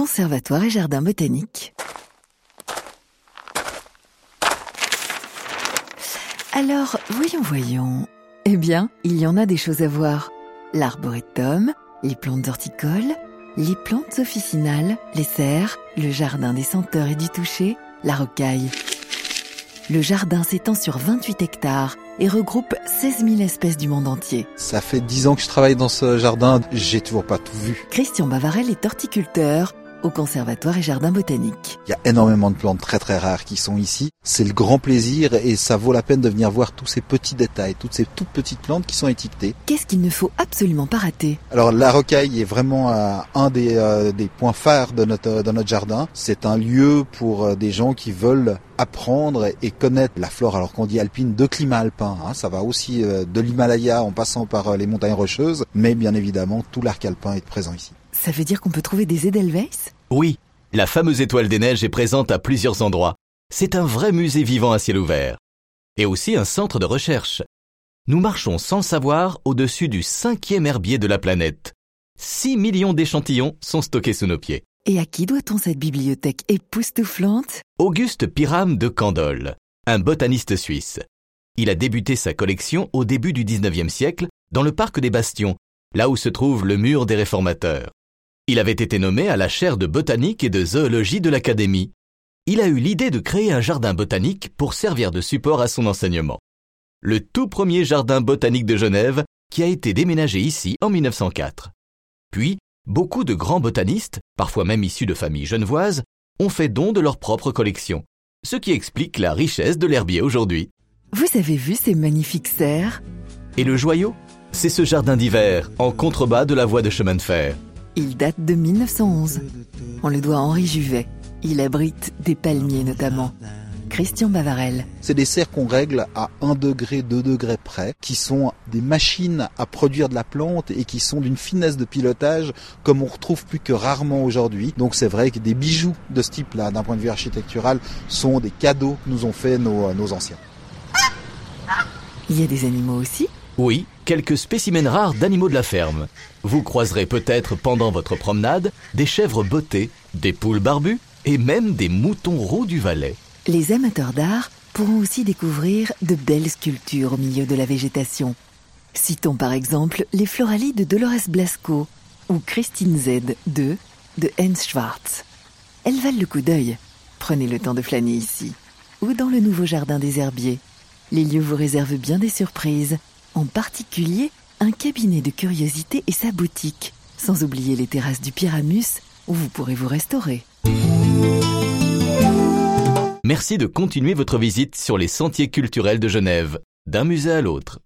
Conservatoire et Jardin botanique. Alors, voyons, voyons. Eh bien, il y en a des choses à voir. L'arboretum, les plantes horticoles, les plantes officinales, les serres, le jardin des senteurs et du toucher, la rocaille. Le jardin s'étend sur 28 hectares et regroupe 16 000 espèces du monde entier. Ça fait 10 ans que je travaille dans ce jardin, j'ai toujours pas tout vu. Christian Bavarel est horticulteur au Conservatoire et Jardin botanique. Il y a énormément de plantes très très rares qui sont ici. C'est le grand plaisir et ça vaut la peine de venir voir tous ces petits détails, toutes ces toutes petites plantes qui sont étiquetées. Qu'est-ce qu'il ne faut absolument pas rater? Alors la rocaille est vraiment euh, un des, euh, des points phares de notre, de notre jardin. C'est un lieu pour euh, des gens qui veulent apprendre et connaître la flore, alors qu'on dit alpine, de climat alpin. Hein. Ça va aussi de l'Himalaya en passant par les montagnes rocheuses, mais bien évidemment tout l'arc alpin est présent ici. Ça veut dire qu'on peut trouver des Edelweiss? Oui, la fameuse étoile des neiges est présente à plusieurs endroits. C'est un vrai musée vivant à ciel ouvert. Et aussi un centre de recherche. Nous marchons sans savoir au-dessus du cinquième herbier de la planète. 6 millions d'échantillons sont stockés sous nos pieds. Et à qui doit-on cette bibliothèque époustouflante? Auguste Piram de Candolle, un botaniste suisse. Il a débuté sa collection au début du 19e siècle dans le parc des Bastions, là où se trouve le mur des réformateurs. Il avait été nommé à la chaire de botanique et de zoologie de l'Académie. Il a eu l'idée de créer un jardin botanique pour servir de support à son enseignement. Le tout premier jardin botanique de Genève qui a été déménagé ici en 1904. Puis, beaucoup de grands botanistes, parfois même issus de familles genevoises, ont fait don de leur propre collection, ce qui explique la richesse de l'herbier aujourd'hui. Vous avez vu ces magnifiques serres? Et le joyau? C'est ce jardin d'hiver, en contrebas de la voie de chemin de fer. Il date de 1911. On le doit à Henri Juvet. Il abrite des palmiers notamment. Christian Bavarel. C'est des serres qu'on règle à 1 degré, 2 degrés près, qui sont des machines à produire de la plante et qui sont d'une finesse de pilotage comme on retrouve plus que rarement aujourd'hui. Donc c'est vrai que des bijoux de ce type-là, d'un point de vue architectural, sont des cadeaux que nous ont fait nos, nos anciens. Il y a des animaux aussi? Oui, quelques spécimens rares d'animaux de la ferme. Vous croiserez peut-être pendant votre promenade des chèvres bottées, des poules barbues et même des moutons roux du Valais. Les amateurs d'art pourront aussi découvrir de belles sculptures au milieu de la végétation. Citons par exemple les Floralies de Dolores Blasco ou Christine Z 2 de Hans Schwartz. Elles valent le coup d'œil. Prenez le temps de flâner ici ou dans le nouveau jardin des herbiers. Les lieux vous réservent bien des surprises, en particulier un cabinet de curiosités et sa boutique, sans oublier les terrasses du Pyramus où vous pourrez vous restaurer. Merci de continuer votre visite sur les sentiers culturels de Genève, d'un musée à l'autre.